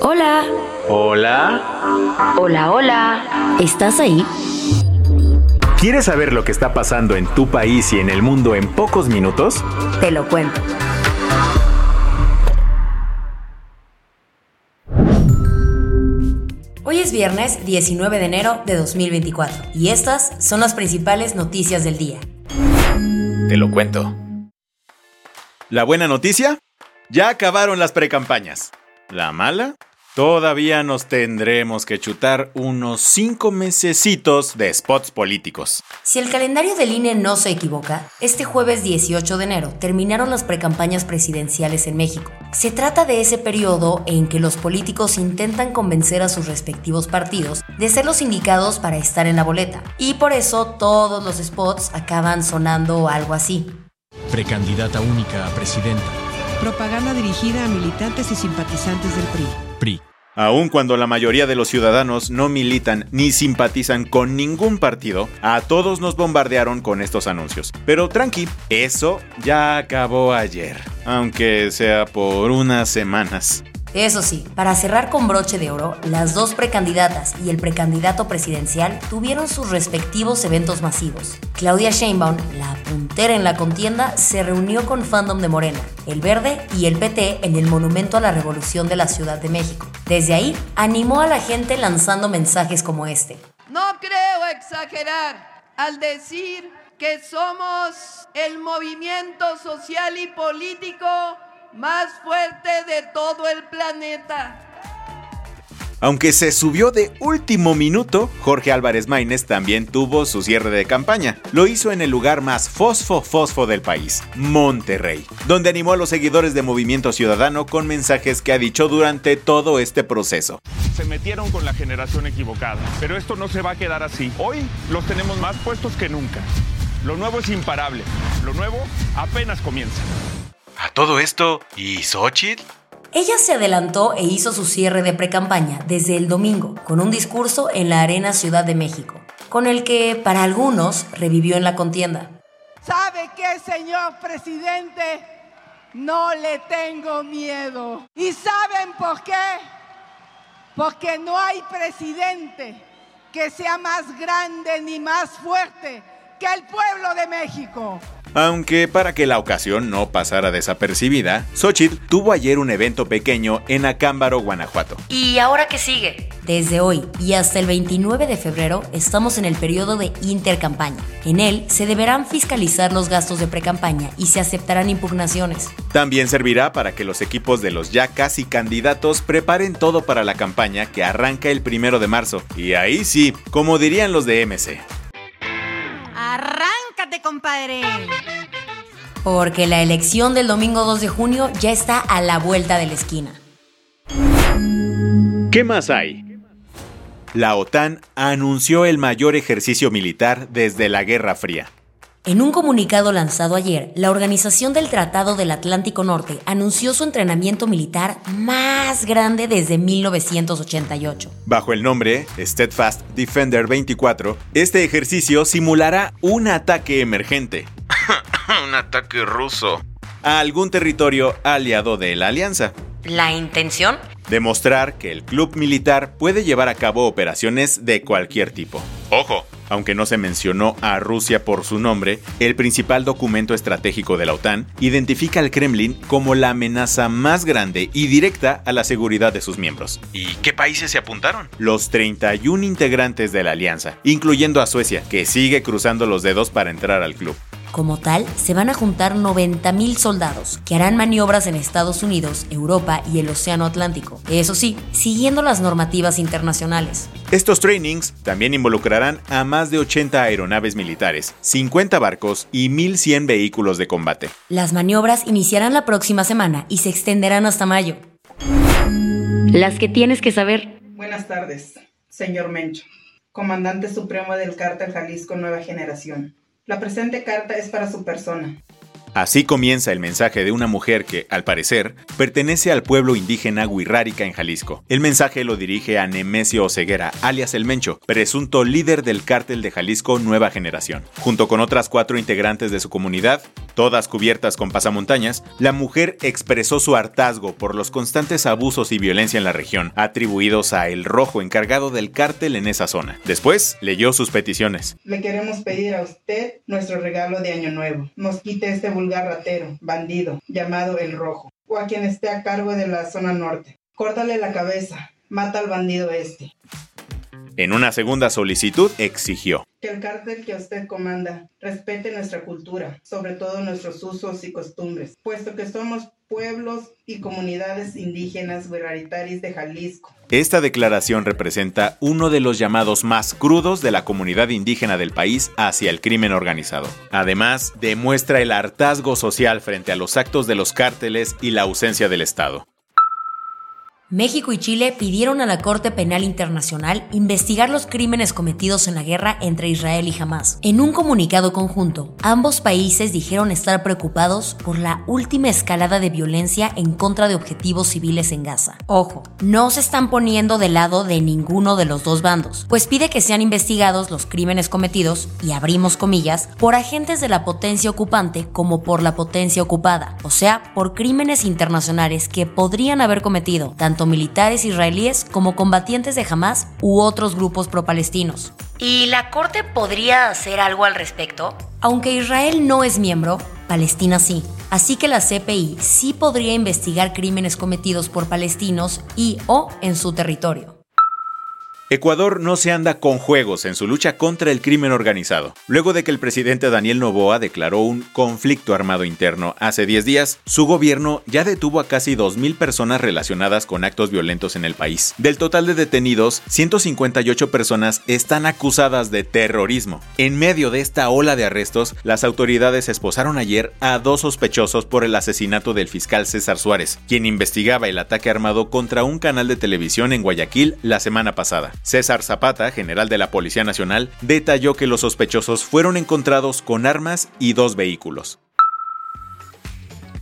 Hola. Hola. Hola, hola. ¿Estás ahí? ¿Quieres saber lo que está pasando en tu país y en el mundo en pocos minutos? Te lo cuento. Hoy es viernes 19 de enero de 2024 y estas son las principales noticias del día. Te lo cuento. La buena noticia, ya acabaron las precampañas. La mala, todavía nos tendremos que chutar unos 5 mesecitos de spots políticos. Si el calendario del INE no se equivoca, este jueves 18 de enero terminaron las precampañas presidenciales en México. Se trata de ese periodo en que los políticos intentan convencer a sus respectivos partidos de ser los indicados para estar en la boleta. Y por eso todos los spots acaban sonando algo así. Precandidata única a presidenta. Propaganda dirigida a militantes y simpatizantes del PRI. PRI. Aun cuando la mayoría de los ciudadanos no militan ni simpatizan con ningún partido, a todos nos bombardearon con estos anuncios. Pero tranqui, eso ya acabó ayer, aunque sea por unas semanas. Eso sí, para cerrar con broche de oro, las dos precandidatas y el precandidato presidencial tuvieron sus respectivos eventos masivos. Claudia Sheinbaum, la puntera en la contienda, se reunió con fandom de Morena, el Verde y el PT en el Monumento a la Revolución de la Ciudad de México. Desde ahí, animó a la gente lanzando mensajes como este. No creo exagerar al decir que somos el movimiento social y político más fuerte de todo el planeta. Aunque se subió de último minuto, Jorge Álvarez Maínez también tuvo su cierre de campaña. Lo hizo en el lugar más fosfo-fosfo del país, Monterrey, donde animó a los seguidores de Movimiento Ciudadano con mensajes que ha dicho durante todo este proceso. Se metieron con la generación equivocada, pero esto no se va a quedar así. Hoy los tenemos más puestos que nunca. Lo nuevo es imparable, lo nuevo apenas comienza. A todo esto, ¿y Xochitl? Ella se adelantó e hizo su cierre de precampaña desde el domingo con un discurso en la Arena Ciudad de México, con el que para algunos revivió en la contienda. ¿Sabe qué, señor presidente? No le tengo miedo. ¿Y saben por qué? Porque no hay presidente que sea más grande ni más fuerte que el pueblo de México. Aunque para que la ocasión no pasara desapercibida, Xochitl tuvo ayer un evento pequeño en Acámbaro, Guanajuato. ¿Y ahora qué sigue? Desde hoy y hasta el 29 de febrero estamos en el periodo de intercampaña. En él se deberán fiscalizar los gastos de precampaña y se aceptarán impugnaciones. También servirá para que los equipos de los ya casi candidatos preparen todo para la campaña que arranca el primero de marzo. Y ahí sí, como dirían los de MC. Compadre. Porque la elección del domingo 2 de junio ya está a la vuelta de la esquina. ¿Qué más hay? La OTAN anunció el mayor ejercicio militar desde la Guerra Fría. En un comunicado lanzado ayer, la Organización del Tratado del Atlántico Norte anunció su entrenamiento militar más grande desde 1988. Bajo el nombre Steadfast Defender 24, este ejercicio simulará un ataque emergente. un ataque ruso. A algún territorio aliado de la alianza. ¿La intención? Demostrar que el club militar puede llevar a cabo operaciones de cualquier tipo. Ojo, aunque no se mencionó a Rusia por su nombre, el principal documento estratégico de la OTAN identifica al Kremlin como la amenaza más grande y directa a la seguridad de sus miembros. ¿Y qué países se apuntaron? Los 31 integrantes de la alianza, incluyendo a Suecia, que sigue cruzando los dedos para entrar al club. Como tal, se van a juntar 90.000 soldados que harán maniobras en Estados Unidos, Europa y el Océano Atlántico. Eso sí, siguiendo las normativas internacionales. Estos trainings también involucrarán a más de 80 aeronaves militares, 50 barcos y 1.100 vehículos de combate. Las maniobras iniciarán la próxima semana y se extenderán hasta mayo. Las que tienes que saber. Buenas tardes, señor Mencho, comandante supremo del Cártel Jalisco Nueva Generación. La presente carta es para su persona. Así comienza el mensaje de una mujer que, al parecer, pertenece al pueblo indígena Huirrárica en Jalisco. El mensaje lo dirige a Nemesio Oseguera, alias El Mencho, presunto líder del cártel de Jalisco Nueva Generación. Junto con otras cuatro integrantes de su comunidad, todas cubiertas con pasamontañas, la mujer expresó su hartazgo por los constantes abusos y violencia en la región, atribuidos a El Rojo encargado del cártel en esa zona. Después, leyó sus peticiones. Le queremos pedir a usted nuestro regalo de Año Nuevo. Nos quite este ratero, bandido, llamado el Rojo, o a quien esté a cargo de la zona norte. Córtale la cabeza, mata al bandido este. En una segunda solicitud exigió que el cártel que usted comanda respete nuestra cultura, sobre todo nuestros usos y costumbres, puesto que somos pueblos y comunidades indígenas guerraritaris de Jalisco. Esta declaración representa uno de los llamados más crudos de la comunidad indígena del país hacia el crimen organizado. Además, demuestra el hartazgo social frente a los actos de los cárteles y la ausencia del Estado. México y Chile pidieron a la Corte Penal Internacional investigar los crímenes cometidos en la guerra entre Israel y Hamas. En un comunicado conjunto, ambos países dijeron estar preocupados por la última escalada de violencia en contra de objetivos civiles en Gaza. Ojo, no se están poniendo del lado de ninguno de los dos bandos, pues pide que sean investigados los crímenes cometidos, y abrimos comillas, por agentes de la potencia ocupante como por la potencia ocupada, o sea, por crímenes internacionales que podrían haber cometido tanto militares israelíes como combatientes de Hamas u otros grupos pro-palestinos. ¿Y la Corte podría hacer algo al respecto? Aunque Israel no es miembro, Palestina sí. Así que la CPI sí podría investigar crímenes cometidos por palestinos y o en su territorio. Ecuador no se anda con juegos en su lucha contra el crimen organizado. Luego de que el presidente Daniel Noboa declaró un conflicto armado interno hace 10 días, su gobierno ya detuvo a casi 2.000 personas relacionadas con actos violentos en el país. Del total de detenidos, 158 personas están acusadas de terrorismo. En medio de esta ola de arrestos, las autoridades esposaron ayer a dos sospechosos por el asesinato del fiscal César Suárez, quien investigaba el ataque armado contra un canal de televisión en Guayaquil la semana pasada. César Zapata, general de la Policía Nacional, detalló que los sospechosos fueron encontrados con armas y dos vehículos.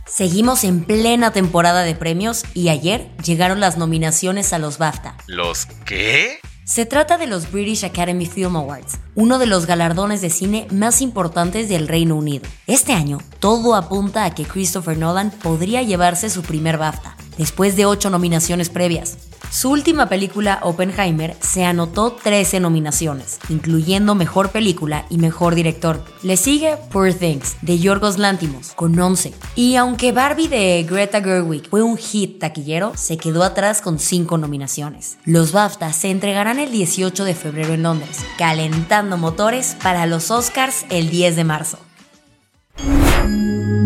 Seguimos en plena temporada de premios y ayer llegaron las nominaciones a los BAFTA. ¿Los qué? Se trata de los British Academy Film Awards, uno de los galardones de cine más importantes del Reino Unido. Este año, todo apunta a que Christopher Nolan podría llevarse su primer BAFTA, después de ocho nominaciones previas. Su última película, Oppenheimer, se anotó 13 nominaciones, incluyendo Mejor Película y Mejor Director. Le sigue Poor Things, de Yorgos Lantimos, con 11. Y aunque Barbie de Greta Gerwig fue un hit taquillero, se quedó atrás con 5 nominaciones. Los BAFTA se entregarán el 18 de febrero en Londres, calentando motores para los Oscars el 10 de marzo.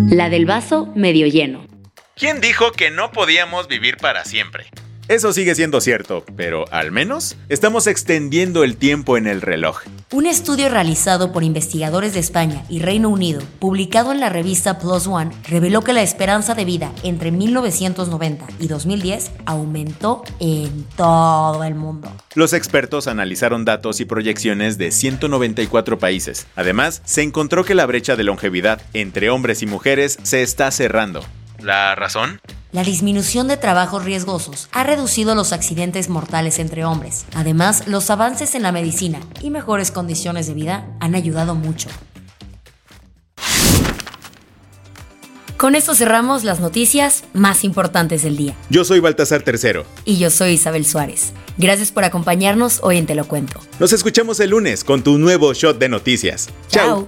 La del vaso medio lleno. ¿Quién dijo que no podíamos vivir para siempre? Eso sigue siendo cierto, pero al menos estamos extendiendo el tiempo en el reloj. Un estudio realizado por investigadores de España y Reino Unido, publicado en la revista Plus One, reveló que la esperanza de vida entre 1990 y 2010 aumentó en todo el mundo. Los expertos analizaron datos y proyecciones de 194 países. Además, se encontró que la brecha de longevidad entre hombres y mujeres se está cerrando. ¿La razón? La disminución de trabajos riesgosos ha reducido los accidentes mortales entre hombres. Además, los avances en la medicina y mejores condiciones de vida han ayudado mucho. Con esto cerramos las noticias más importantes del día. Yo soy Baltasar Tercero. Y yo soy Isabel Suárez. Gracias por acompañarnos hoy en Te lo cuento. Nos escuchamos el lunes con tu nuevo shot de noticias. Chao.